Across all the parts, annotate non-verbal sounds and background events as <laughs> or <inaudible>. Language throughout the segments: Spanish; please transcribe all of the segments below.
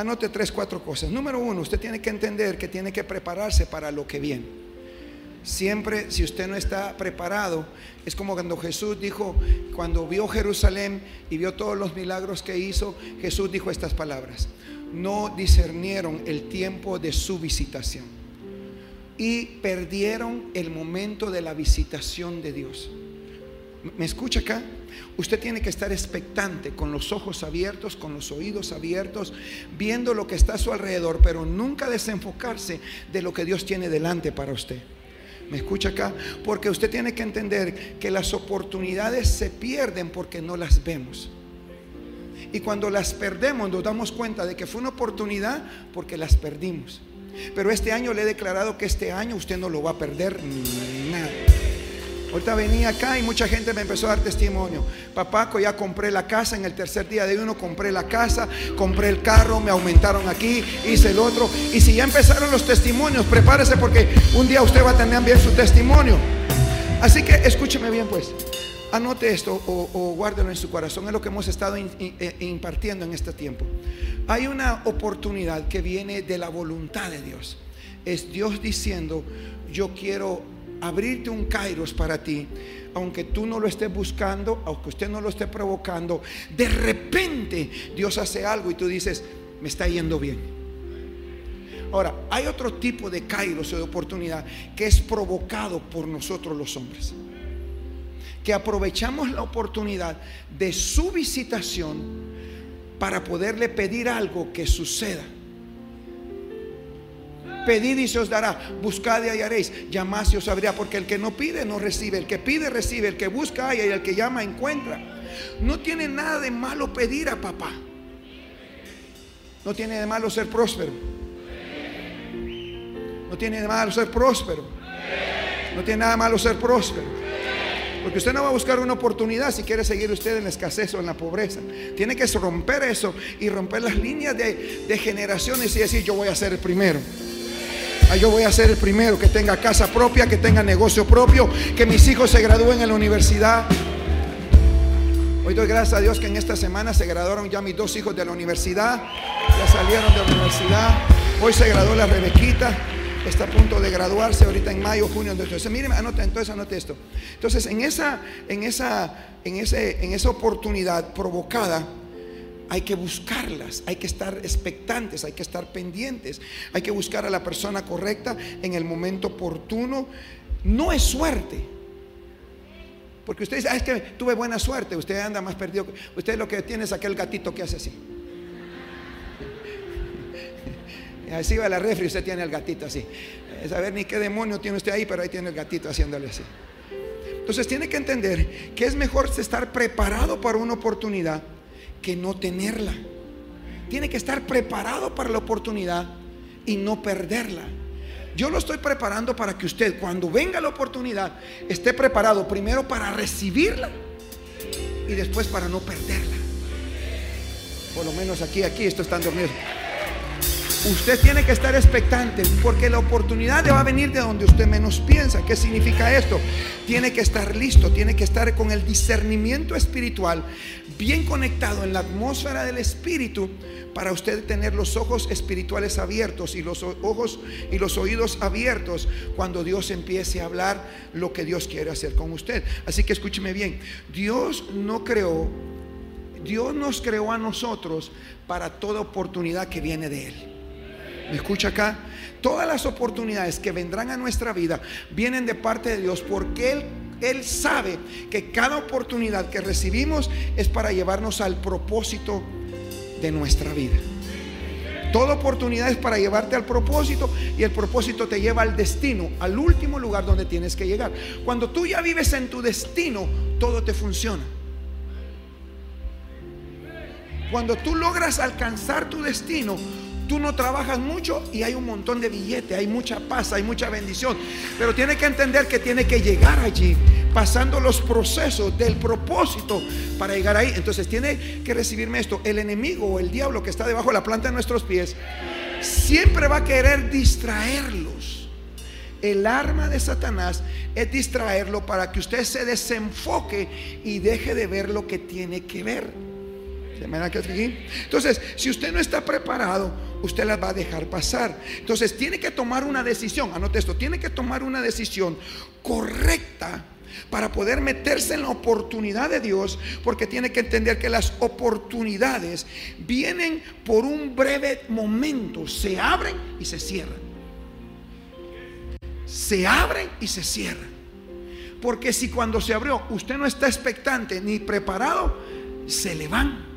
anote tres, cuatro cosas. Número uno, usted tiene que entender que tiene que prepararse para lo que viene. Siempre, si usted no está preparado, es como cuando Jesús dijo, cuando vio Jerusalén y vio todos los milagros que hizo, Jesús dijo estas palabras. No discernieron el tiempo de su visitación y perdieron el momento de la visitación de Dios. ¿Me escucha acá? Usted tiene que estar expectante, con los ojos abiertos, con los oídos abiertos, viendo lo que está a su alrededor, pero nunca desenfocarse de lo que Dios tiene delante para usted. ¿Me escucha acá? Porque usted tiene que entender que las oportunidades se pierden porque no las vemos. Y cuando las perdemos nos damos cuenta de que fue una oportunidad porque las perdimos. Pero este año le he declarado que este año usted no lo va a perder nada. Ahorita venía acá y mucha gente me empezó a dar testimonio. Papaco, ya compré la casa, en el tercer día de uno compré la casa, compré el carro, me aumentaron aquí, hice el otro. Y si ya empezaron los testimonios, prepárese porque un día usted va a tener bien su testimonio. Así que escúcheme bien pues. Anote esto o, guárdelo en su corazón. Es lo que hemos estado eh, impartiendo en este tiempo. Hay una oportunidad que viene de la voluntad de Dios. Es Dios diciendo, yo quiero abrirte un kairos para ti, aunque tú no lo estés buscando, aunque usted no lo esté provocando, de repente Dios hace algo y tú dices, me está yendo bien. Ahora, hay otro tipo de kairos o de oportunidad que es provocado por nosotros los hombres. Que aprovechamos la oportunidad de su visitación para poderle pedir algo que suceda. Pedid y se os dará, buscad y hallaréis, llamad y os abrirá, porque el que no pide no recibe, el que pide recibe, el que busca halla y el que llama encuentra. No tiene nada de malo pedir a papá. No tiene de malo ser próspero. No tiene de malo ser próspero. No tiene nada de malo ser próspero. Porque usted no va a buscar una oportunidad si quiere seguir usted en la escasez o en la pobreza. Tiene que romper eso y romper las líneas de, de generaciones y decir yo voy a ser el primero. Ah, yo voy a ser el primero que tenga casa propia, que tenga negocio propio, que mis hijos se gradúen en la universidad. Hoy doy gracias a Dios que en esta semana se graduaron ya mis dos hijos de la universidad. Ya salieron de la universidad. Hoy se graduó la Rebequita. Está a punto de graduarse ahorita en mayo, junio. Entonces, miren, anote, entonces anote esto. Entonces, en esa, en esa, en ese, en esa oportunidad provocada, hay que buscarlas, hay que estar expectantes, hay que estar pendientes, hay que buscar a la persona correcta en el momento oportuno. No es suerte. Porque usted dice, ah, es que tuve buena suerte, usted anda más perdido. Usted lo que tiene es aquel gatito que hace así. <laughs> Así va la refri, usted tiene el gatito así. Es saber ni qué demonio tiene usted ahí, pero ahí tiene el gatito haciéndole así. Entonces tiene que entender que es mejor estar preparado para una oportunidad que no tenerla. Tiene que estar preparado para la oportunidad y no perderla. Yo lo estoy preparando para que usted cuando venga la oportunidad esté preparado primero para recibirla y después para no perderla. Por lo menos aquí, aquí, esto están dormidos. Usted tiene que estar expectante porque la oportunidad va a venir de donde usted menos piensa. ¿Qué significa esto? Tiene que estar listo, tiene que estar con el discernimiento espiritual bien conectado en la atmósfera del espíritu para usted tener los ojos espirituales abiertos y los ojos y los oídos abiertos cuando Dios empiece a hablar lo que Dios quiere hacer con usted. Así que escúcheme bien, Dios no creó Dios nos creó a nosotros para toda oportunidad que viene de él. ¿Me escucha acá? Todas las oportunidades que vendrán a nuestra vida vienen de parte de Dios porque Él, Él sabe que cada oportunidad que recibimos es para llevarnos al propósito de nuestra vida. Toda oportunidad es para llevarte al propósito y el propósito te lleva al destino, al último lugar donde tienes que llegar. Cuando tú ya vives en tu destino, todo te funciona. Cuando tú logras alcanzar tu destino, tú no trabajas mucho y hay un montón de billetes, hay mucha paz, hay mucha bendición. Pero tiene que entender que tiene que llegar allí, pasando los procesos del propósito para llegar ahí. Entonces tiene que recibirme esto. El enemigo o el diablo que está debajo de la planta de nuestros pies, siempre va a querer distraerlos. El arma de Satanás es distraerlo para que usted se desenfoque y deje de ver lo que tiene que ver. Entonces, si usted no está preparado, usted las va a dejar pasar. Entonces, tiene que tomar una decisión, anote esto, tiene que tomar una decisión correcta para poder meterse en la oportunidad de Dios, porque tiene que entender que las oportunidades vienen por un breve momento, se abren y se cierran. Se abren y se cierran. Porque si cuando se abrió usted no está expectante ni preparado, se le van.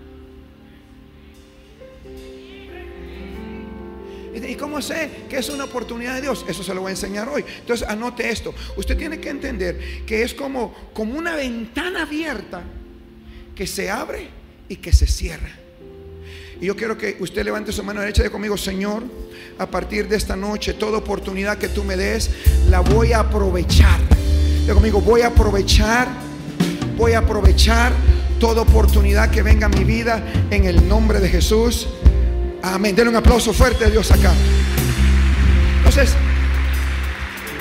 ¿Y cómo sé que es una oportunidad de Dios? Eso se lo voy a enseñar hoy. Entonces anote esto. Usted tiene que entender que es como, como una ventana abierta que se abre y que se cierra. Y yo quiero que usted levante su mano derecha de conmigo, Señor, a partir de esta noche, toda oportunidad que tú me des, la voy a aprovechar. De conmigo, voy a aprovechar, voy a aprovechar toda oportunidad que venga a mi vida en el nombre de Jesús. Amén. Denle un aplauso fuerte a Dios acá. Entonces,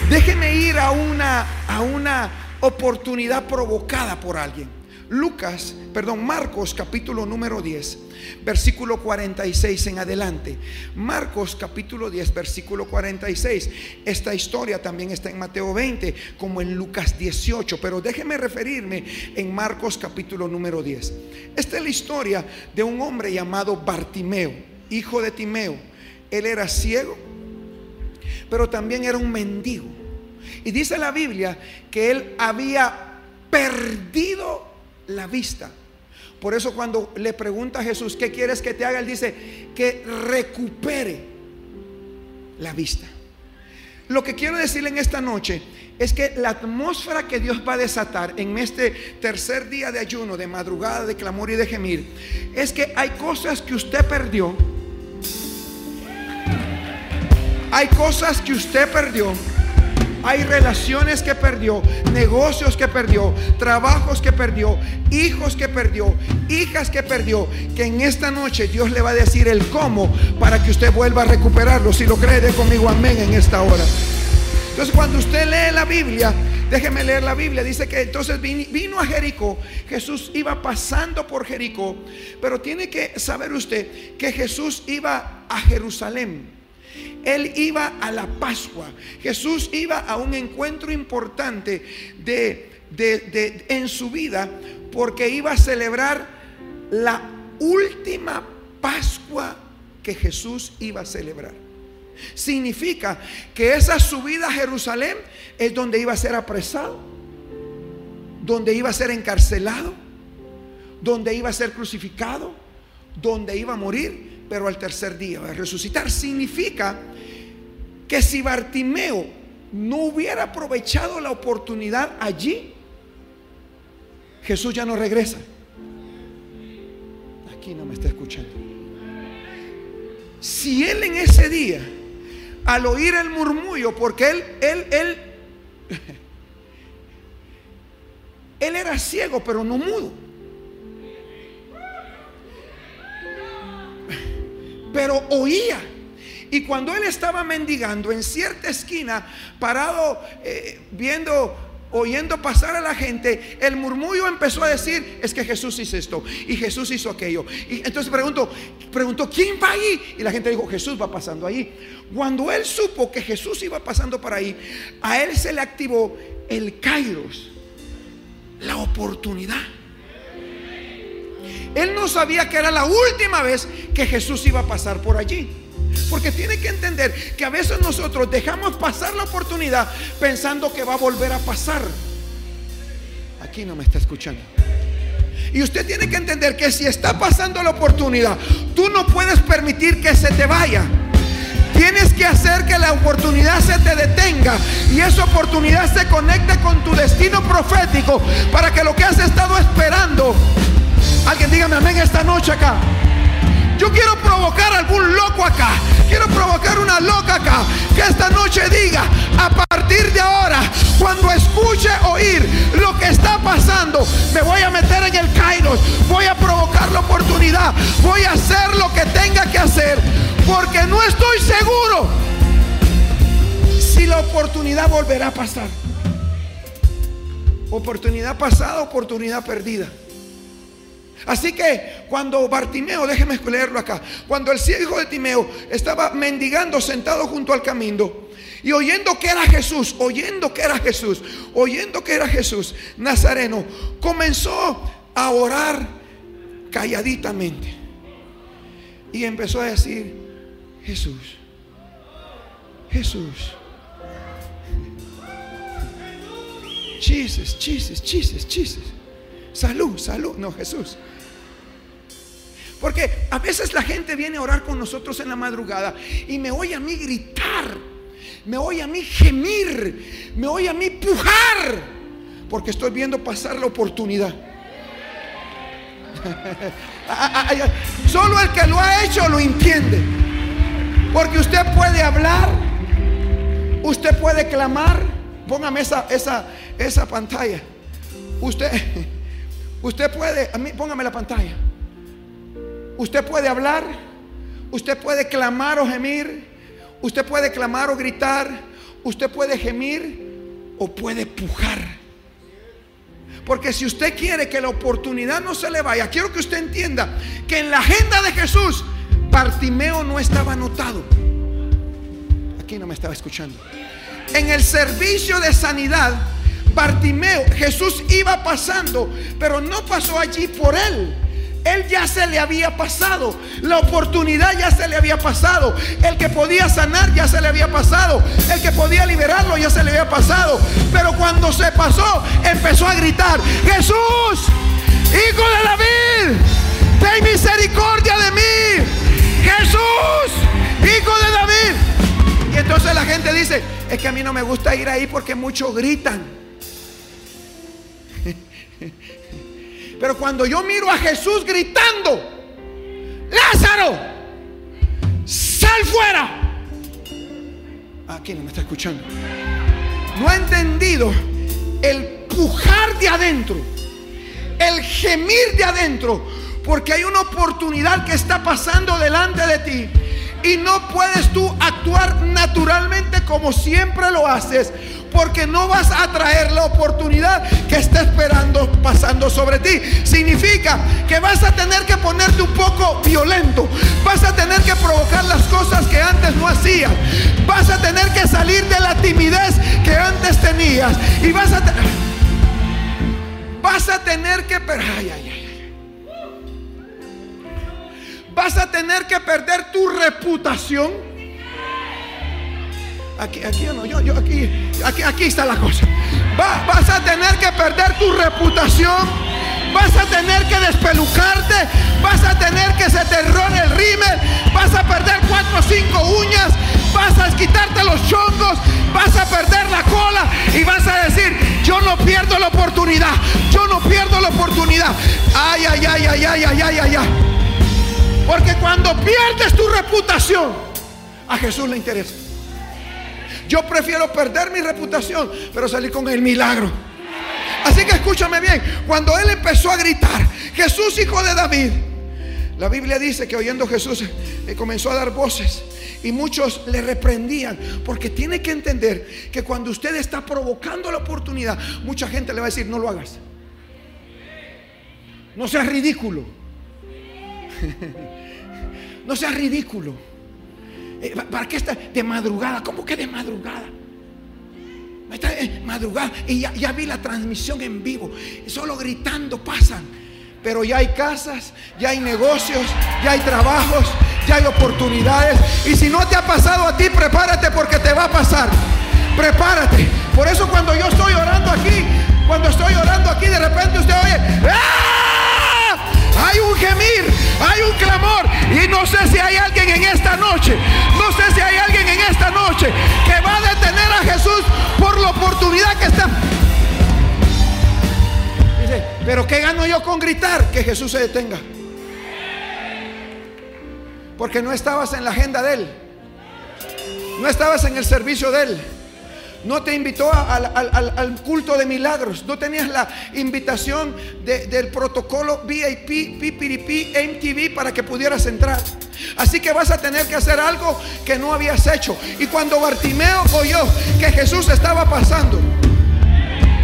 déjeme ir a una, a una oportunidad provocada por alguien. Lucas, perdón, Marcos capítulo número 10, versículo 46 en adelante. Marcos capítulo 10, versículo 46. Esta historia también está en Mateo 20, como en Lucas 18, pero déjeme referirme en Marcos capítulo número 10. Esta es la historia de un hombre llamado Bartimeo hijo de Timeo. Él era ciego, pero también era un mendigo. Y dice la Biblia que él había perdido la vista. Por eso cuando le pregunta a Jesús, ¿qué quieres que te haga? Él dice, que recupere la vista. Lo que quiero decirle en esta noche es que la atmósfera que Dios va a desatar en este tercer día de ayuno, de madrugada, de clamor y de gemir, es que hay cosas que usted perdió hay cosas que usted perdió. Hay relaciones que perdió, negocios que perdió, trabajos que perdió, hijos que perdió, hijas que perdió, que en esta noche Dios le va a decir el cómo para que usted vuelva a recuperarlo. Si lo cree, de conmigo amén en esta hora. Entonces cuando usted lee la Biblia, déjeme leer la Biblia, dice que entonces vino a Jericó, Jesús iba pasando por Jericó, pero tiene que saber usted que Jesús iba a Jerusalén. Él iba a la Pascua. Jesús iba a un encuentro importante de, en su vida porque iba a celebrar la última Pascua que Jesús iba a celebrar. Significa que esa subida a Jerusalén es donde iba a ser apresado, donde iba a ser encarcelado, donde iba a ser crucificado, donde iba a morir, pero al tercer día resucitar. Significa que si Bartimeo no hubiera aprovechado la oportunidad allí, Jesús ya no regresa. Aquí no me está escuchando. Si él en ese día, al oír el murmullo, porque él, él, él, <laughs> él era ciego, pero no mudo. Pero oía. Y cuando él estaba mendigando en cierta esquina, parado, eh, viendo, oyendo pasar a la gente, el murmullo empezó a decir, es que Jesús hizo esto y Jesús hizo aquello. Y entonces preguntó, preguntó, ¿quién va ahí? Y la gente dijo, Jesús va pasando ahí. Cuando él supo que Jesús iba pasando por ahí, a él se le activó el kairos, la oportunidad. Él no sabía que era la última vez que Jesús iba a pasar por allí. Porque tiene que entender que a veces nosotros dejamos pasar la oportunidad pensando que va a volver a pasar. Aquí no me está escuchando. Y usted tiene que entender que si está pasando la oportunidad, tú no puedes permitir que se te vaya. Tienes que hacer que la oportunidad se te detenga y esa oportunidad se conecte con tu destino profético para que lo que has estado esperando, alguien dígame amén esta noche acá. Yo quiero provocar algún loco acá. Quiero provocar una loca acá. Que esta noche diga, a partir de ahora, cuando escuche oír lo que está pasando, me voy a meter en el Kairos. Voy a provocar la oportunidad. Voy a hacer lo que tenga que hacer. Porque no estoy seguro si la oportunidad volverá a pasar. Oportunidad pasada, oportunidad perdida. Así que cuando Bartimeo, déjeme leerlo acá, cuando el ciego de Timeo estaba mendigando sentado junto al camino y oyendo que era Jesús, oyendo que era Jesús, oyendo que era Jesús, Nazareno, comenzó a orar calladitamente y empezó a decir, Jesús, Jesús. Chises, chises, chises, chises. Salud, salud. No, Jesús. Porque a veces la gente viene a orar con nosotros en la madrugada y me oye a mí gritar, me oye a mí gemir, me oye a mí pujar, porque estoy viendo pasar la oportunidad. <laughs> Solo el que lo ha hecho lo entiende. Porque usted puede hablar, usted puede clamar. Póngame esa, esa, esa pantalla. Usted, <laughs> usted puede, póngame la pantalla. Usted puede hablar, usted puede clamar o gemir, usted puede clamar o gritar, usted puede gemir o puede pujar. Porque si usted quiere que la oportunidad no se le vaya, quiero que usted entienda que en la agenda de Jesús, Bartimeo no estaba anotado. Aquí no me estaba escuchando. En el servicio de sanidad, Bartimeo, Jesús iba pasando, pero no pasó allí por él. Él ya se le había pasado. La oportunidad ya se le había pasado. El que podía sanar ya se le había pasado. El que podía liberarlo ya se le había pasado. Pero cuando se pasó, empezó a gritar, Jesús, hijo de David, ten misericordia de mí. Jesús, hijo de David. Y entonces la gente dice, es que a mí no me gusta ir ahí porque muchos gritan. Pero cuando yo miro a Jesús gritando, Lázaro, sal fuera. Aquí no me está escuchando. No ha entendido el pujar de adentro, el gemir de adentro, porque hay una oportunidad que está pasando delante de ti. Y no puedes tú actuar naturalmente como siempre lo haces porque no vas a traer la oportunidad que está esperando pasando sobre ti. Significa que vas a tener que ponerte un poco violento, vas a tener que provocar las cosas que antes no hacías, vas a tener que salir de la timidez que antes tenías y vas a vas a tener que vas a tener que perder tu reputación Aquí, aquí no, yo, yo, aquí, aquí, aquí está la cosa. vas a tener que perder tu reputación. Vas a tener que despelucarte. Vas a tener que se te el rímel. Vas a perder cuatro o cinco uñas. Vas a quitarte los chongos. Vas a perder la cola. Y vas a decir, yo no pierdo la oportunidad. Yo no pierdo la oportunidad. Ay, ay, ay, ay, ay, ay, ay, ay. ay. Porque cuando pierdes tu reputación, a Jesús le interesa. Yo prefiero perder mi reputación, pero salir con el milagro. Así que escúchame bien, cuando él empezó a gritar, Jesús hijo de David, la Biblia dice que oyendo Jesús eh, comenzó a dar voces y muchos le reprendían porque tiene que entender que cuando usted está provocando la oportunidad, mucha gente le va a decir, no lo hagas. No seas ridículo. <laughs> no seas ridículo. Eh, ¿Para qué está de madrugada? ¿Cómo que de madrugada? Está madrugada y ya, vi la transmisión en vivo. Solo gritando pasan. Pero ya hay casas, ya hay negocios, ya hay trabajos, ya hay oportunidades. Y si no te ha pasado a ti, prepárate porque te va a pasar. Prepárate. Por eso cuando yo estoy orando aquí, cuando estoy orando aquí, de repente usted oye, ¡Ah! Hay un gemir, hay un clamor. Y no sé si hay alguien en esta noche, no sé si hay alguien en esta noche que va a detener a Jesús por la oportunidad que está. Dice, pero ¿qué gano yo con gritar? Que Jesús se detenga. Porque no estabas en la agenda de Él. No estabas en el servicio de Él no te invitó al, culto de milagros, no tenías la invitación del protocolo VIP, PPP, MTV para que pudieras entrar. Así que vas a tener que hacer algo que no habías hecho. Y cuando Bartimeo oyó que Jesús estaba pasando,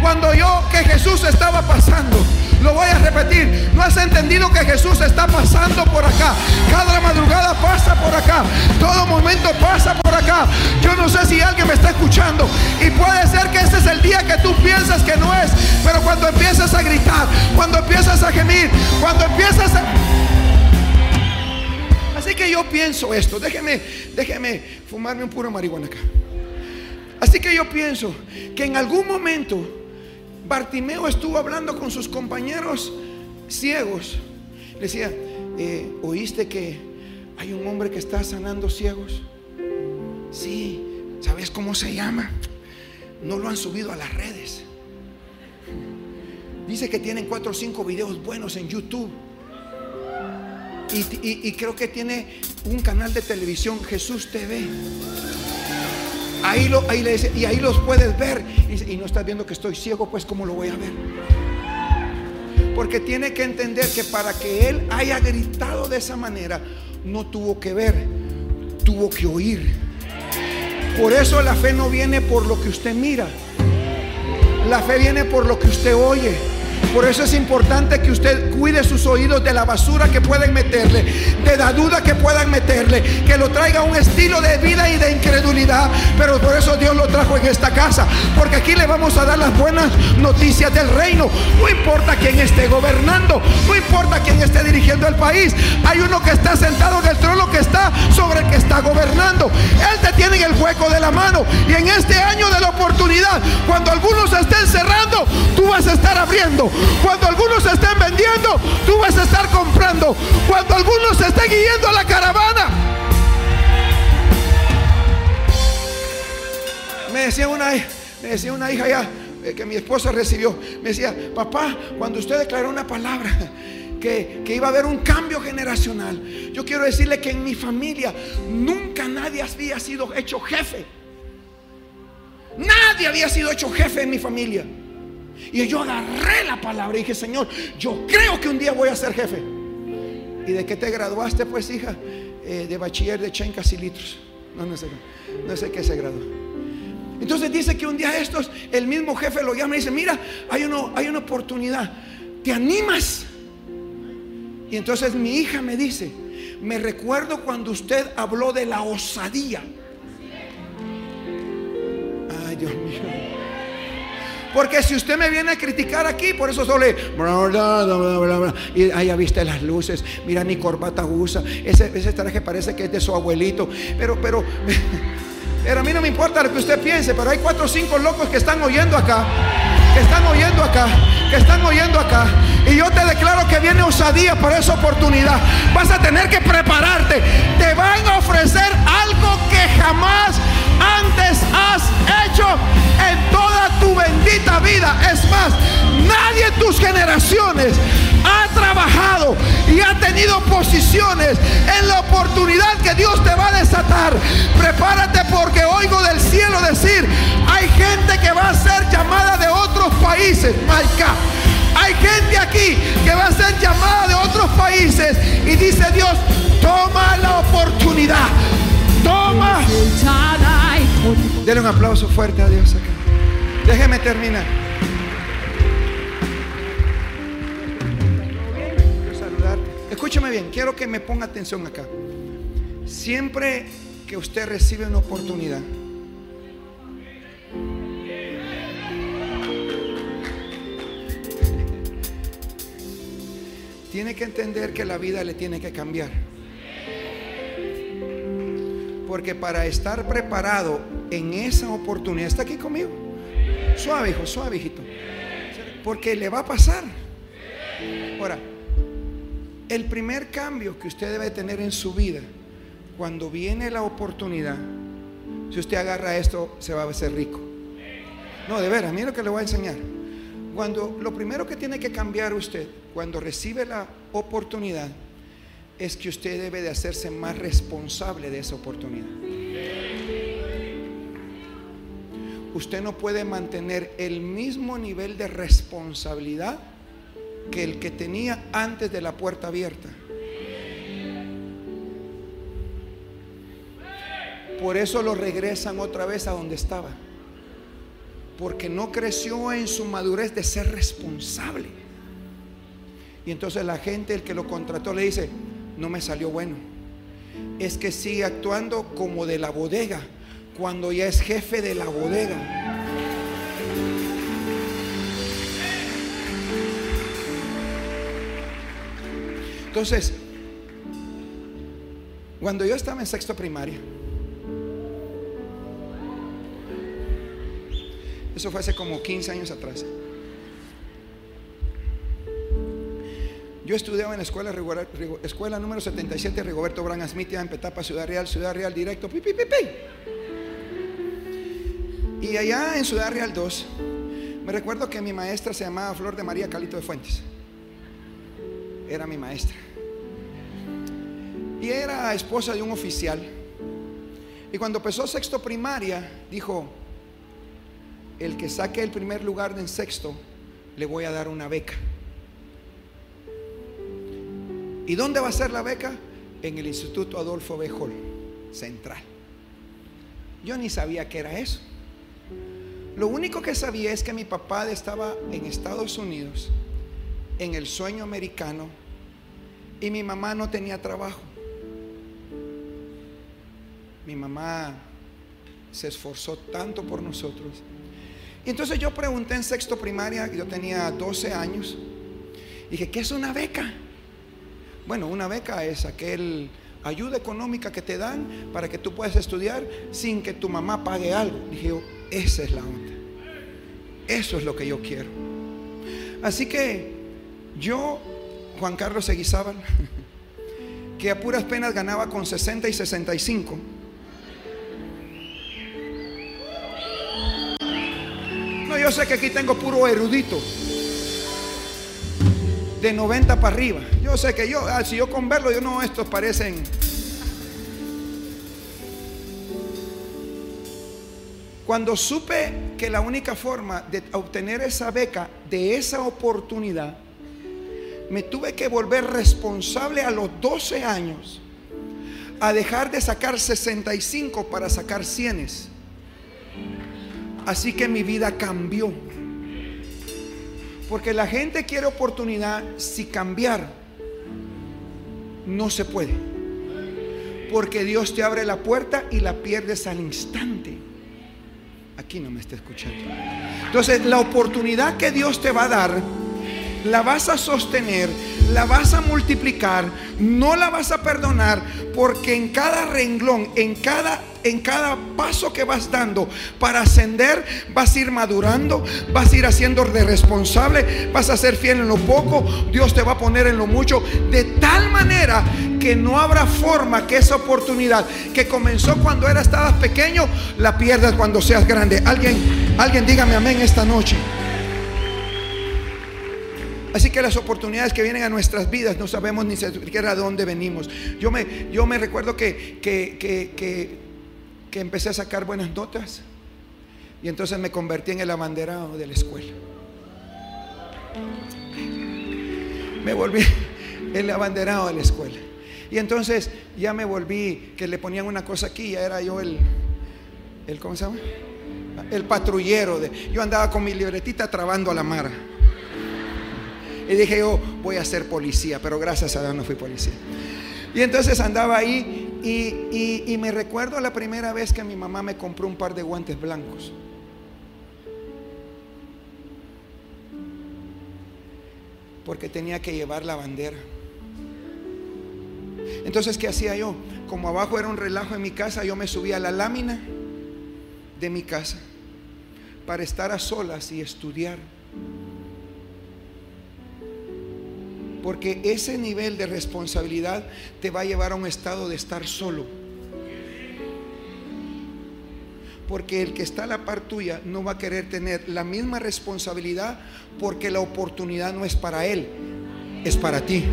Cuando yo que Jesús estaba pasando, lo voy a repetir, no has entendido que Jesús está pasando por acá. Cada madrugada pasa por acá. Todo momento pasa por acá. Yo no sé si alguien me está escuchando. Y puede ser que este es el día que tú piensas que no es. Pero cuando empiezas a gritar, cuando empiezas a gemir, cuando empiezas a... Así que yo pienso esto. Déjeme, déjeme fumarme un puro marihuana acá. Así que yo pienso que en algún momento Bartimeo estuvo hablando con sus compañeros ciegos. Le decía, eh, ¿oíste que hay un hombre que está sanando ciegos? Sí, ¿sabes cómo se llama? No lo han subido a las redes. Dice que tienen cuatro o cinco videos buenos en YouTube. Y, creo que tiene un canal de televisión, Jesús TV. Ahí, le dice, y ahí los puedes ver. Y, y no estás viendo que estoy ciego, pues ¿cómo lo voy a ver? Porque tiene que entender que para que él haya gritado de esa manera, no tuvo que ver, tuvo que oír. Por eso la fe no viene por lo que usted mira. La fe viene por lo que usted oye. Por eso es importante que usted cuide sus oídos de la basura que pueden meterle, de la duda que puedan meterle, que lo traiga un estilo de vida y de incredulidad. Pero por eso Dios lo trajo en esta casa, porque aquí le vamos a dar las buenas noticias del reino. No importa quién esté gobernando, no importa quién esté dirigiendo el país. Hay uno que está sentado en el trono que está sobre el que está gobernando. Él te tiene en el hueco de la mano. Y en este año de la oportunidad, cuando algunos estén cerrando, tú vas a estar abriendo. Cuando algunos estén vendiendo, tú vas a estar comprando. Cuando algunos estén guiando a la caravana. Me decía una, me decía una hija ya eh, que mi esposa recibió. Me decía, papá, cuando usted declaró una palabra que, que, iba a haber un cambio generacional. Yo quiero decirle que en mi familia nunca nadie había sido hecho jefe. Nadie había sido hecho jefe en mi familia. Y yo agarré la palabra y dije, Señor, yo creo que un día voy a ser jefe. ¿Y de qué te graduaste, pues, hija? Eh, de bachiller de chencas y litros. No, no sé, no qué se graduó. Entonces dice que un día estos, el mismo jefe lo llama y dice, mira, hay, hay una oportunidad. ¿Te animas? Y entonces mi hija me dice, me recuerdo cuando usted habló de la osadía. Ay, Dios mío. Porque si usted me viene a criticar aquí, por eso solo y ahí ya viste las luces, mira mi corbata usa, ese, ese traje parece que es de su abuelito, pero, pero, <laughs> pero a mí no me importa lo que usted piense, pero hay cuatro o cinco locos que están oyendo acá, que están oyendo acá, que están oyendo acá. Y yo te declaro que viene osadía para esa oportunidad. Vas a tener que prepararte. Te van a ofrecer algo que jamás antes has hecho en tu bendita vida. Es más, nadie en tus generaciones ha trabajado y ha tenido posiciones en la oportunidad que Dios te va a desatar. Prepárate porque oigo del cielo decir, hay gente que va a ser llamada de otros países. Hay gente aquí que va a ser llamada de otros países y dice Dios, toma la oportunidad. Toma. Denle un aplauso fuerte a Dios acá. Déjeme terminar. Saludarte. Escúchame bien, quiero que me ponga atención acá. Siempre que usted recibe una oportunidad, tiene que entender que la vida le tiene que cambiar. Porque para estar preparado en esa oportunidad, está aquí conmigo. Suave, hijo, suave, hijito. Porque le va a pasar. Ahora, el primer cambio que usted debe tener en su vida, cuando viene la oportunidad, si usted agarra esto, se va a hacer rico. No, de veras, mira lo que le voy a enseñar. Cuando lo primero que tiene que cambiar usted, cuando recibe la oportunidad, es que usted debe de hacerse más responsable de esa oportunidad. Usted no puede mantener el mismo nivel de responsabilidad que el que tenía antes de la puerta abierta. Por eso lo regresan otra vez a donde estaba. porque no creció en su madurez de ser responsable. Y entonces la gente, el que lo contrató, le dice, no me salió bueno. Es que sigue actuando como de la bodega, cuando ya es jefe de la bodega. Entonces, cuando yo estaba en sexto primaria, eso fue hace como 15 años atrás. Yo estudiaba en la escuela, escuela número 77, Rigoberto Bran en Petapa, Ciudad Real, Ciudad Real, directo, pi, pi, pi, Y allá en Ciudad Real 2, me recuerdo que mi maestra se llamaba Flor de María Calito de Fuentes era mi maestra. Y era esposa de un oficial. Y cuando empezó sexto primaria, dijo, el que saque el primer lugar en sexto, le voy a dar una beca. ¿Y dónde va a ser la beca? En el Instituto Adolfo B. Central. Yo ni sabía qué era eso. Lo único que sabía es que mi papá estaba en Estados Unidos en el sueño americano y mi mamá no tenía trabajo. Mi mamá se esforzó tanto por nosotros. Y entonces yo pregunté en sexto primaria, yo tenía 12 años, dije, ¿qué es una beca? Bueno, una beca es aquel ayuda económica que te dan para que tú puedas estudiar sin que tu mamá pague algo. Dije esa es la onda. Eso es lo que yo quiero. Así que yo, Juan Carlos Seguizábal, que a puras penas ganaba con 60 y 65. No, yo sé que aquí tengo puro erudito. De 90 para arriba. Yo sé que yo, ah, si yo con verlo, yo no, estos parecen. Cuando supe que la única forma de obtener esa beca, de esa oportunidad, me tuve que volver responsable a los 12 años a dejar de sacar 65 para sacar 100. Así que mi vida cambió. Porque la gente quiere oportunidad si cambiar no se puede. Porque Dios te abre la puerta y la pierdes al instante. Aquí no me está escuchando. Entonces, la oportunidad que Dios te va a dar la vas a sostener, la vas a multiplicar, no la vas a perdonar, porque en cada renglón, en cada en cada paso que vas dando para ascender, vas a ir madurando, vas a ir haciendo de responsable, vas a ser fiel en lo poco, Dios te va a poner en lo mucho, de tal manera que no habrá forma que esa oportunidad que comenzó cuando era estabas pequeño, la pierdas cuando seas grande. Alguien, alguien dígame amén esta noche. Así que las oportunidades que vienen a nuestras vidas no sabemos ni siquiera de dónde venimos. Yo me, yo me recuerdo que, que, empecé a sacar buenas notas y entonces me convertí en el abanderado de la escuela. Me volví el abanderado de la escuela. Y entonces ya me volví que le ponían una cosa aquí, ya era yo el, el ¿cómo se llama? El patrullero. De, yo andaba con mi libretita trabando a la mara. Y dije yo, voy a ser policía, pero gracias a Dios no fui policía. Y entonces andaba ahí y, me recuerdo la primera vez que mi mamá me compró un par de guantes blancos. Porque tenía que llevar la bandera. Entonces, ¿qué hacía yo? Como abajo era un relajo en mi casa, yo me subía a la lámina de mi casa para estar a solas y estudiar. Porque ese nivel de responsabilidad te va a llevar a un estado de estar solo. Porque el que está a la par tuya no va a querer tener la misma responsabilidad porque la oportunidad no es para él, es para ti.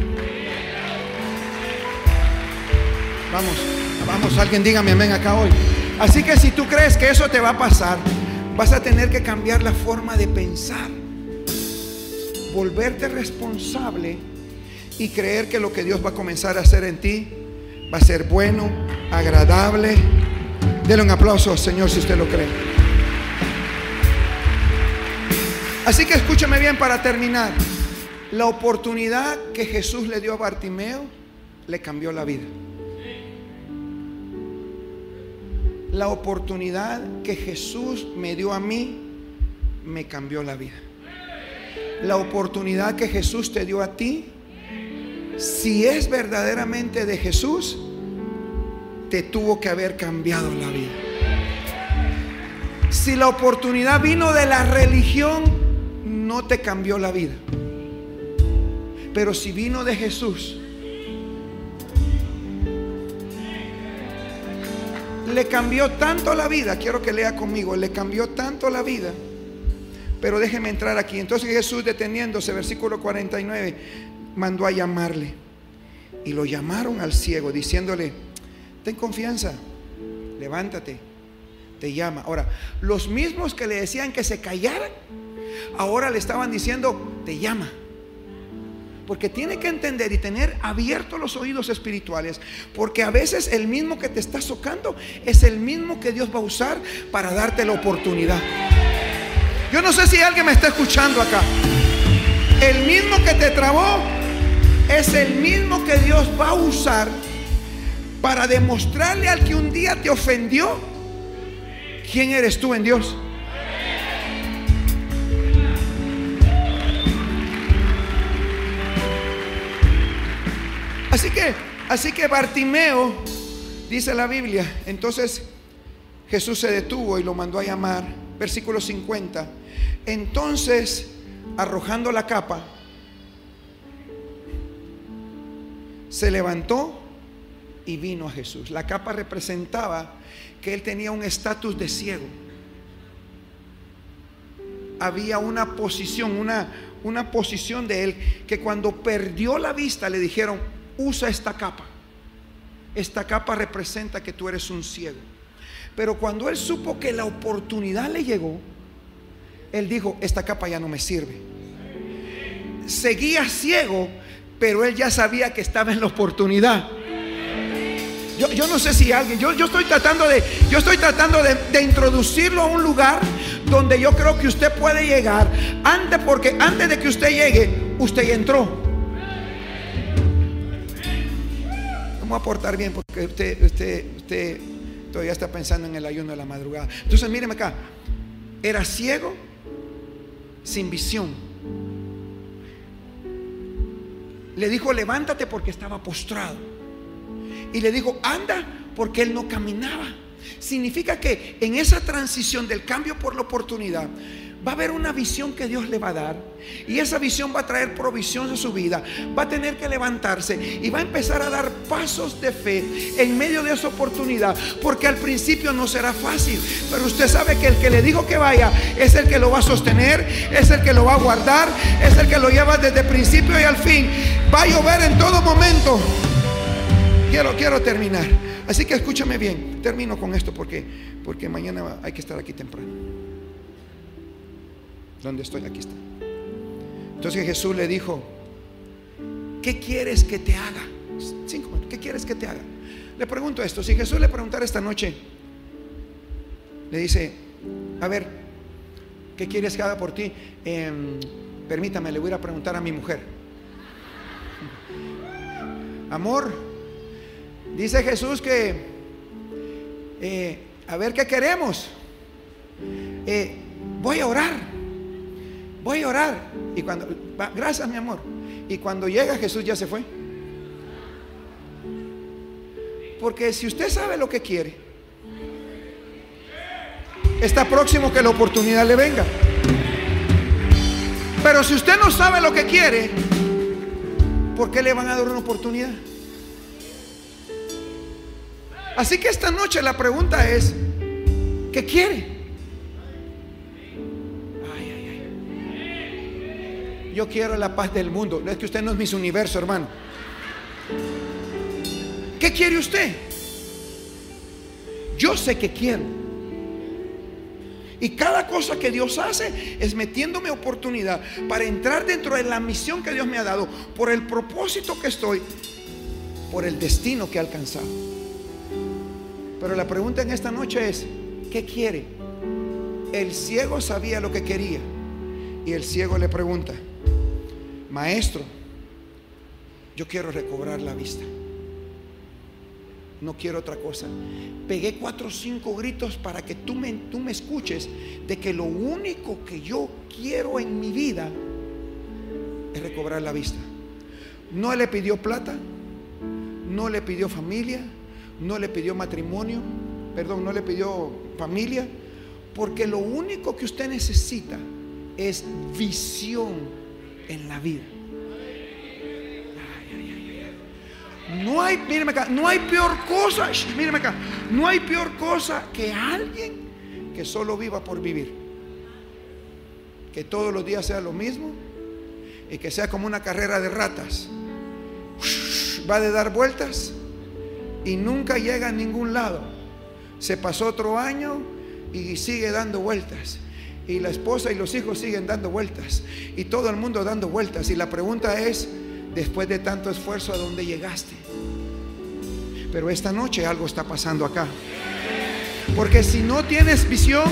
Vamos, vamos, alguien dígame amén acá hoy. Así que si tú crees que eso te va a pasar, vas a tener que cambiar la forma de pensar. Volverte responsable y creer que lo que Dios va a comenzar a hacer en ti va a ser bueno, agradable. Denle un aplauso, Señor, si usted lo cree. Así que escúchame bien para terminar. La oportunidad que Jesús le dio a Bartimeo le cambió la vida. La oportunidad que Jesús me dio a mí me cambió la vida. La oportunidad que Jesús te dio a ti, si es verdaderamente de Jesús, te tuvo que haber cambiado la vida. Si la oportunidad vino de la religión, no te cambió la vida. Pero si vino de Jesús, le cambió tanto la vida, quiero que lea conmigo, le cambió tanto la vida. Pero déjeme entrar aquí. Entonces Jesús deteniéndose, versículo 49, mandó a llamarle. Y lo llamaron al ciego diciéndole, ten confianza, levántate, te llama. Ahora, los mismos que le decían que se callaran, ahora le estaban diciendo, te llama. Porque tiene que entender y tener abiertos los oídos espirituales. Porque a veces el mismo que te está socando es el mismo que Dios va a usar para darte la oportunidad. Yo no sé si alguien me está escuchando acá. El mismo que te trabó es el mismo que Dios va a usar para demostrarle al que un día te ofendió quién eres tú en Dios. Así que, así que Bartimeo, dice la Biblia, entonces Jesús se detuvo y lo mandó a llamar, versículo 50. Entonces, arrojando la capa, se levantó y vino a Jesús. La capa representaba que él tenía un estatus de ciego. Había una posición, una, una posición de él que cuando perdió la vista le dijeron, usa esta capa. Esta capa representa que tú eres un ciego. Pero cuando él supo que la oportunidad le llegó, él dijo, esta capa ya no me sirve. Seguía ciego, pero él ya sabía que estaba en la oportunidad. Yo, yo, no sé si alguien, yo, yo estoy tratando de, yo estoy tratando de, de, introducirlo a un lugar donde yo creo que usted puede llegar antes, porque antes de que usted llegue, usted ya entró. Vamos a portar bien porque usted, usted, usted todavía está pensando en el ayuno de la madrugada. Entonces, míreme acá. Era ciego, sin visión. Le dijo, levántate porque estaba postrado. Y le dijo, anda porque él no caminaba. Significa que en esa transición del cambio por la oportunidad, va a haber una visión que Dios le va a dar. Y esa visión va a traer provisión a su vida. Va a tener que levantarse y va a empezar a dar pasos de fe en medio de esa oportunidad. Porque al principio no será fácil. Pero usted sabe que el que le dijo que vaya es el que lo va a sostener, es el que lo va a guardar, es el que lo lleva desde el principio y al fin. Va a llover en todo momento. Quiero, quiero terminar. Así que escúchame bien. Termino con esto porque, porque mañana hay que estar aquí temprano. ¿Dónde estoy? Aquí está. Entonces Jesús le dijo, ¿qué quieres que te haga? Cinco minutos, ¿qué quieres que te haga? Le pregunto esto, si Jesús le preguntara esta noche, le dice, a ver, ¿qué quieres que haga por ti? Eh, permítame, le voy a preguntar a mi mujer. Amor, dice Jesús que, eh, a ver qué queremos. Eh, voy a orar voy a orar. Y cuando, gracias mi amor. Y cuando llega Jesús ya se fue. Porque si usted sabe lo que quiere, está próximo que la oportunidad le venga. Pero si usted no sabe lo que quiere, ¿por qué le van a dar una oportunidad? Así que esta noche la pregunta es, ¿qué quiere? Yo quiero la paz del mundo. No es que usted no es mis universo, hermano. ¿Qué quiere usted? Yo sé que quiero. Y cada cosa que Dios hace es metiéndome oportunidad para entrar dentro de la misión que Dios me ha dado, por el propósito que estoy, por el destino que he alcanzado. Pero la pregunta en esta noche es, ¿qué quiere? El ciego sabía lo que quería Y el ciego le pregunta, maestro, yo quiero recobrar la vista. No quiero otra cosa. Pegué cuatro o cinco gritos para que tú me, tú me escuches de que lo único que yo quiero en mi vida es recobrar la vista. No le pidió plata, no le pidió familia, no le pidió matrimonio, perdón, no le pidió familia, porque lo único que usted necesita es visión en la vida. No hay, míreme acá, no hay peor cosa, acá, no hay peor cosa que alguien que solo viva por vivir. Que todos los días sea lo mismo y que sea como una carrera de ratas. Va de dar vueltas y nunca llega a ningún lado. Se pasó otro año y sigue dando vueltas. Y la esposa y los hijos siguen dando vueltas. Y todo el mundo dando vueltas. Y la pregunta es, después de tanto esfuerzo, ¿a dónde llegaste? Pero esta noche algo está pasando acá. Porque si no tienes visión,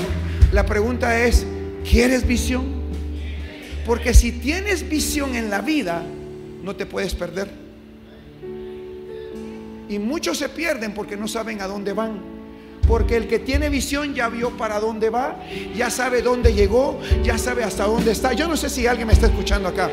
la pregunta es, ¿quieres visión? Porque si tienes visión en la vida, no te puedes perder. Y muchos se pierden porque no saben a dónde van. Porque el que tiene visión ya vio para dónde va, ya sabe dónde llegó, ya sabe hasta dónde está. Yo no sé si alguien me está escuchando acá.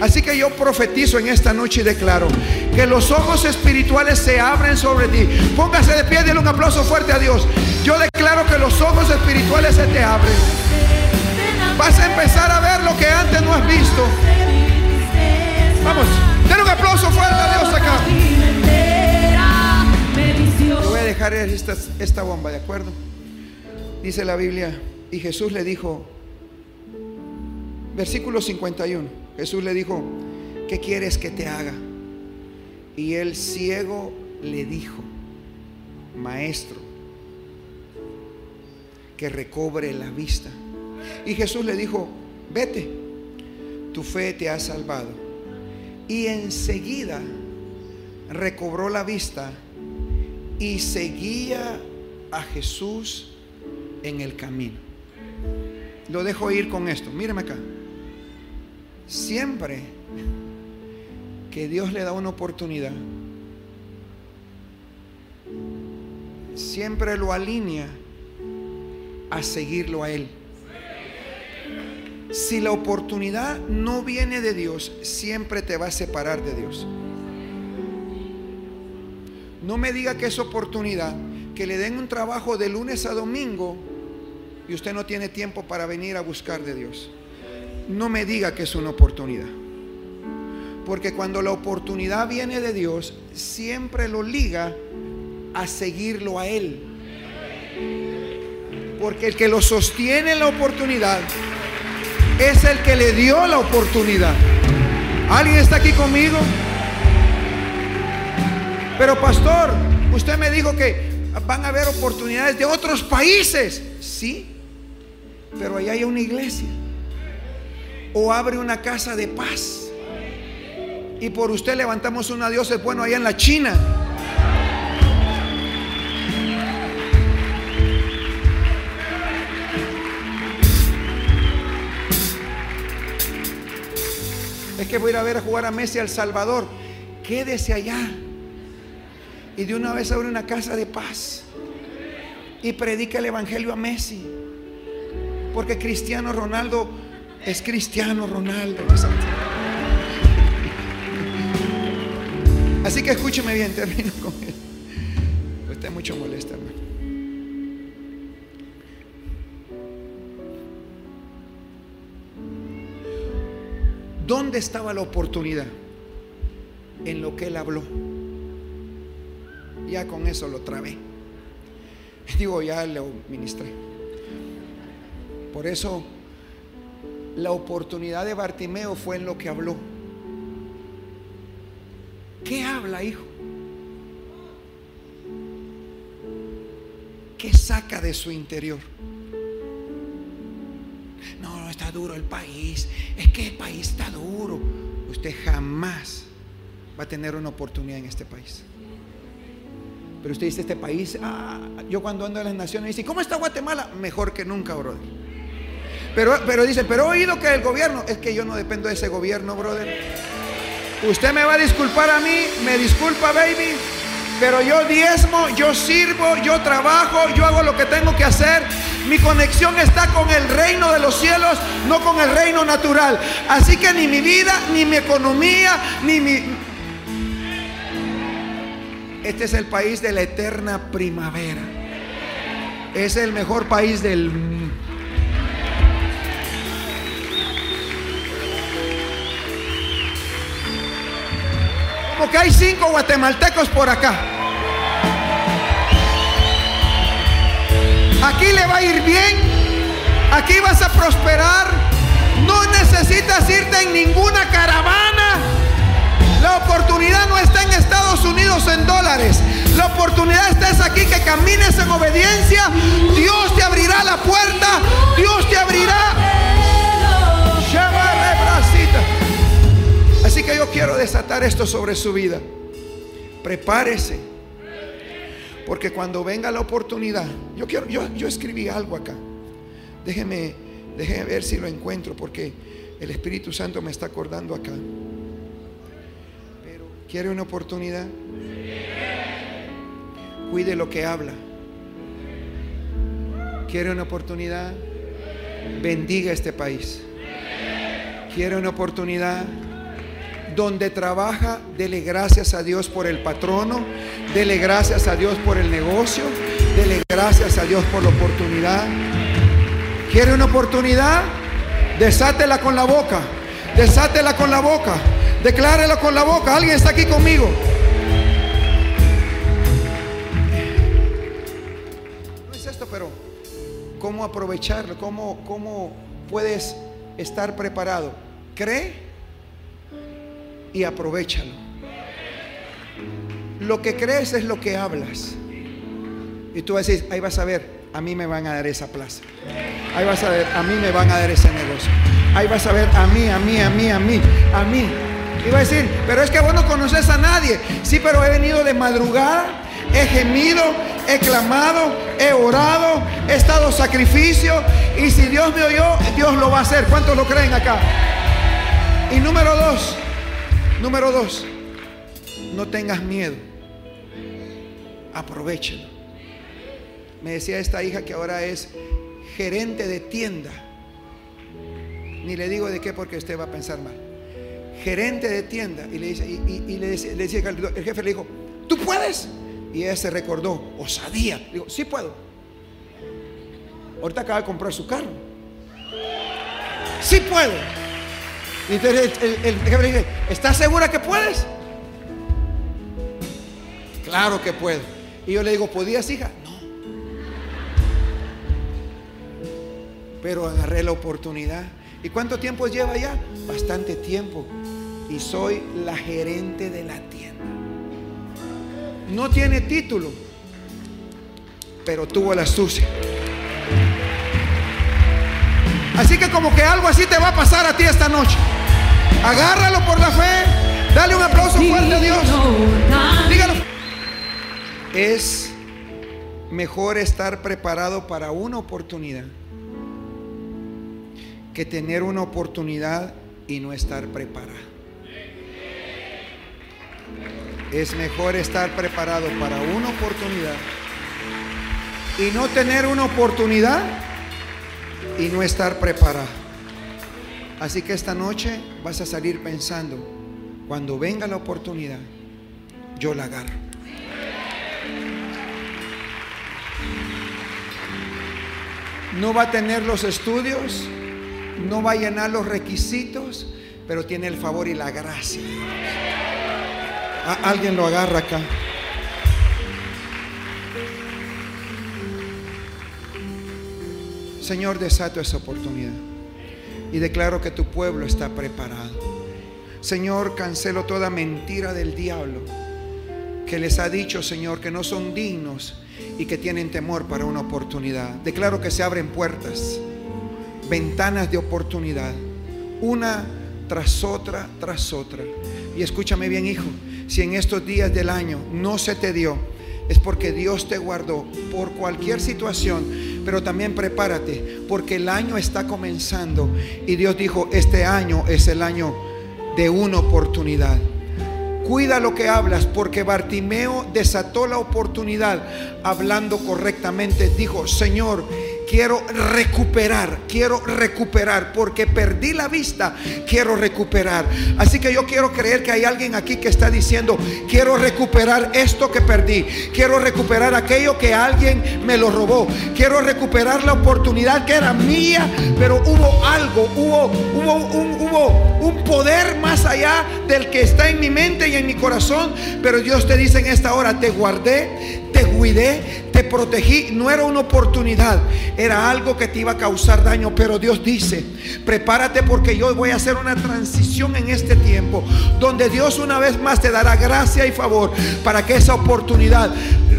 Así que yo profetizo en esta noche y declaro que los ojos espirituales se abren sobre ti. Póngase de pie, denle un aplauso fuerte a Dios. Yo declaro que los ojos espirituales se te abren. Vas a empezar a ver lo que antes no has visto. Vamos, denle un aplauso fuerte a Dios acá dejar esta, esta bomba, ¿de acuerdo? Dice la Biblia, y Jesús le dijo, versículo 51, Jesús le dijo, ¿qué quieres que te haga? Y el ciego le dijo, maestro, que recobre la vista. Y Jesús le dijo, vete, tu fe te ha salvado. Y enseguida recobró la vista y seguía a Jesús en el camino. Lo dejo ir con esto. Míreme acá. Siempre que Dios le da una oportunidad, siempre lo alinea a seguirlo a Él. Si la oportunidad no viene de Dios, siempre te va a separar de Dios. No me diga que es oportunidad, que le den un trabajo de lunes a domingo y usted no tiene tiempo para venir a buscar de Dios. No me diga que es una oportunidad. Porque cuando la oportunidad viene de Dios, siempre lo liga a seguirlo a Él. Porque el que lo sostiene la oportunidad es el que le dio la oportunidad. ¿Alguien está aquí conmigo? Pero pastor, usted me dijo que van a haber oportunidades de otros países. Sí, pero allá hay una iglesia. O abre una casa de paz. Y por usted levantamos una diosa bueno allá en la China. Es que voy a ir a ver a jugar a Messi al Salvador. Quédese allá y de una vez abre una casa de paz y predica el Evangelio a Messi. Porque Cristiano Ronaldo es Cristiano Ronaldo. Así que escúcheme bien, termino con él. Usted mucho molesta, hermano. ¿Dónde estaba la oportunidad? En lo que él habló. Ya con eso lo trabé. <laughs> Digo, ya lo ministré. Por eso la oportunidad de Bartimeo fue en lo que habló. ¿Qué habla, hijo? ¿Qué saca de su interior? No, no está duro el país. Es que el país está duro. Usted jamás va a tener una oportunidad en este país. Pero usted dice, este país, ah, yo cuando ando en las naciones, dice, ¿cómo está Guatemala? Mejor que nunca, brother. Pero, pero dice, pero he oído que el gobierno, es que yo no dependo de ese gobierno, brother. Usted me va a disculpar a mí, me disculpa, baby. Pero yo diezmo, yo sirvo, yo trabajo, yo hago lo que tengo que hacer. Mi conexión está con el reino de los cielos, no con el reino natural. Así que ni mi vida, ni mi economía, ni mi... Este es el país de la eterna primavera. Es el mejor país del mundo. Como que hay cinco guatemaltecos por acá. Aquí le va a ir bien. Aquí vas a prosperar. No necesitas irte en ninguna caravana. Oportunidad no está en Estados Unidos en dólares. La oportunidad está aquí que camines en obediencia. Dios te abrirá la puerta. Dios te abrirá. Así que yo quiero desatar esto sobre su vida. Prepárese. Porque cuando venga la oportunidad, yo quiero, yo, yo escribí algo acá. Déjeme, déjeme ver si lo encuentro, porque el Espíritu Santo me está acordando acá. ¿Quiere una oportunidad? Cuide lo que habla. ¿Quiere una oportunidad? Bendiga este país. ¿Quiere una oportunidad? Donde trabaja, dele gracias a Dios por el patrono, dele gracias a Dios por el negocio, dele gracias a Dios por la oportunidad. ¿Quiere una oportunidad? Desátela con la boca, desátela con la boca, declárela con la boca. ¿Alguien está aquí conmigo? No es esto, pero ¿cómo aprovecharlo? ¿Cómo, cómo puedes estar preparado? Cree y aprovechalo. Lo que crees es lo que hablas. Y tú vas a decir, ahí vas a ver, a mí me van a dar esa plaza. Ahí vas a ver, a mí me van a dar ese negocio. Ahí vas a ver, a mí, a mí, a mí, a mí, a mí. Va a decir, pero es que vos no conoces a nadie. Sí, pero he venido de madrugada, he gemido, he clamado, he orado, he estado sacrificio. Y si Dios me oyó, Dios lo va a hacer. ¿Cuántos lo creen acá? Y número dos, Número dos, no tengas miedo. Aprovechalo. Me decía esta hija que ahora es gerente de tienda. Ni le digo de qué porque usted va a pensar mal. Gerente de tienda. Y le, dice, y, le, decía, el jefe le dijo, ¿tú puedes? Y ella se recordó, osadía. Le digo, sí puedo. Ahorita acaba de comprar su carro. Sí puedo. Y entonces el, jefe le dice, ¿estás segura que puedes? Claro que puedo. Y yo le digo, ¿podías, hija? No. Pero agarré la oportunidad. ¿Y cuánto tiempo lleva ya? Bastante tiempo. Y soy la gerente de la tienda. No tiene título, pero tuvo la astucia. Así que como que algo así te va a pasar a ti esta noche. Agárralo por la fe. Dale un aplauso fuerte a Dios. Dígalo. Es mejor estar preparado para una oportunidad que tener una oportunidad y no estar preparado. Es mejor estar preparado para una oportunidad y no tener una oportunidad y no estar preparado. Así que esta noche vas a salir pensando, cuando venga la oportunidad, yo la agarro. No va a tener los estudios, no va a llenar los requisitos, pero tiene el favor y la gracia. alguien lo agarra acá. Señor, desato esa oportunidad y declaro que tu pueblo está preparado. Señor, cancelo toda mentira del diablo que les ha dicho, Señor, que no son dignos y que tienen temor para una oportunidad. Declaro que se abren puertas, ventanas de oportunidad, una tras otra, tras otra. Y escúchame bien, hijo, si en estos días del año no se te dio, es porque Dios te guardó por cualquier situación pero también prepárate, porque el año está comenzando y Dios dijo, este año es el año de una oportunidad. Cuida lo que hablas, porque Bartimeo desató la oportunidad hablando correctamente. Dijo, Señor, quiero recuperar, quiero recuperar, porque perdí la vista, quiero recuperar. Así que yo quiero creer que hay alguien aquí que está diciendo, quiero recuperar esto que perdí, quiero recuperar aquello que alguien me lo robó, quiero recuperar la oportunidad que era mía, pero hubo algo, hubo, hubo, un, hubo un poder más allá del que está en mi mente y en mi corazón, pero Dios te dice en esta hora, te guardé, te cuidé, protegí. No era una oportunidad, era algo que te iba a causar daño. Pero Dios dice, prepárate porque yo voy a hacer una transición en este tiempo, donde Dios una vez más te dará gracia y favor para que esa oportunidad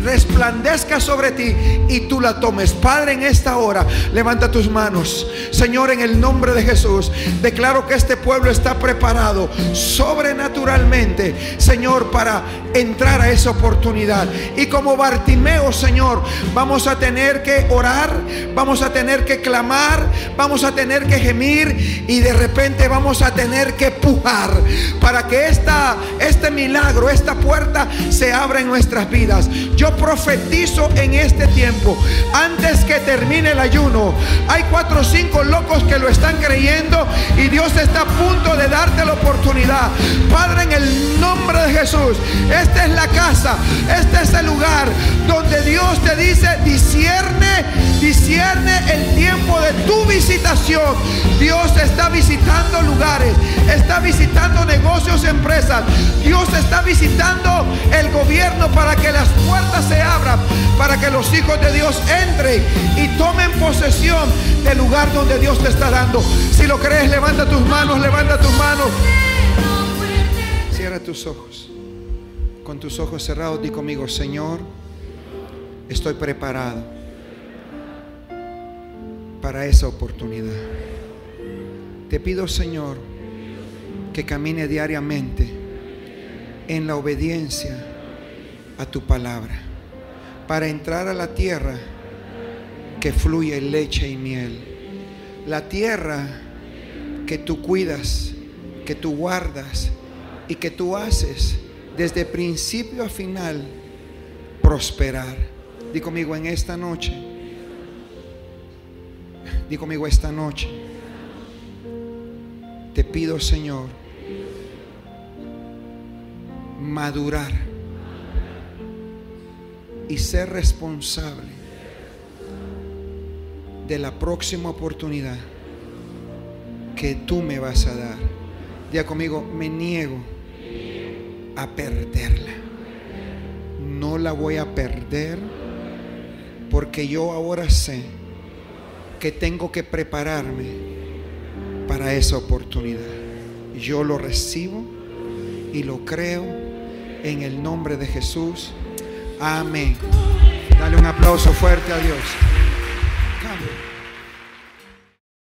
resplandezca sobre ti y tú la tomes. Padre, en esta hora, levanta tus manos. Señor, en el nombre de Jesús, declaro que este pueblo está preparado sobrenaturalmente, Señor, para entrar a esa oportunidad. Y como Bartimeo, Señor, vamos a tener que orar, vamos a tener que clamar, vamos a tener que gemir y de repente vamos a tener que pujar para que esta, este milagro, esta puerta se abra en nuestras vidas. Yo profetizo en este tiempo, antes que termine el ayuno, hay cuatro o cinco locos que lo están creyendo y Dios está a punto de darte la oportunidad. Padre, en el nombre de Jesús, esta es la casa, este es el lugar donde Dios te dice, discierne, el tiempo de tu visitación. Dios está visitando lugares, está visitando negocios, empresas. Dios está visitando el gobierno para que las puertas se abran, para que los hijos de Dios entren y tomen posesión del lugar donde Dios te está dando. Si lo crees, levanta tus manos, levanta tus manos. Cierra tus ojos con tus ojos cerrados, di conmigo, Señor, estoy preparado para esa oportunidad. Te pido, Señor, que camine diariamente en la obediencia a tu palabra, para entrar a la tierra que fluye leche y miel. La tierra que tú cuidas, que tú guardas y que tú haces desde principio a final, prosperar. Di conmigo en esta noche. Di conmigo esta noche. Te pido, Señor, madurar y ser responsable de la próxima oportunidad que tú me vas a dar. Diga conmigo, me niego a perderla. No la voy a perder porque yo ahora sé que tengo que prepararme para esa oportunidad. Yo lo recibo y lo creo en el nombre de Jesús. Amén. Dale un aplauso fuerte a Dios.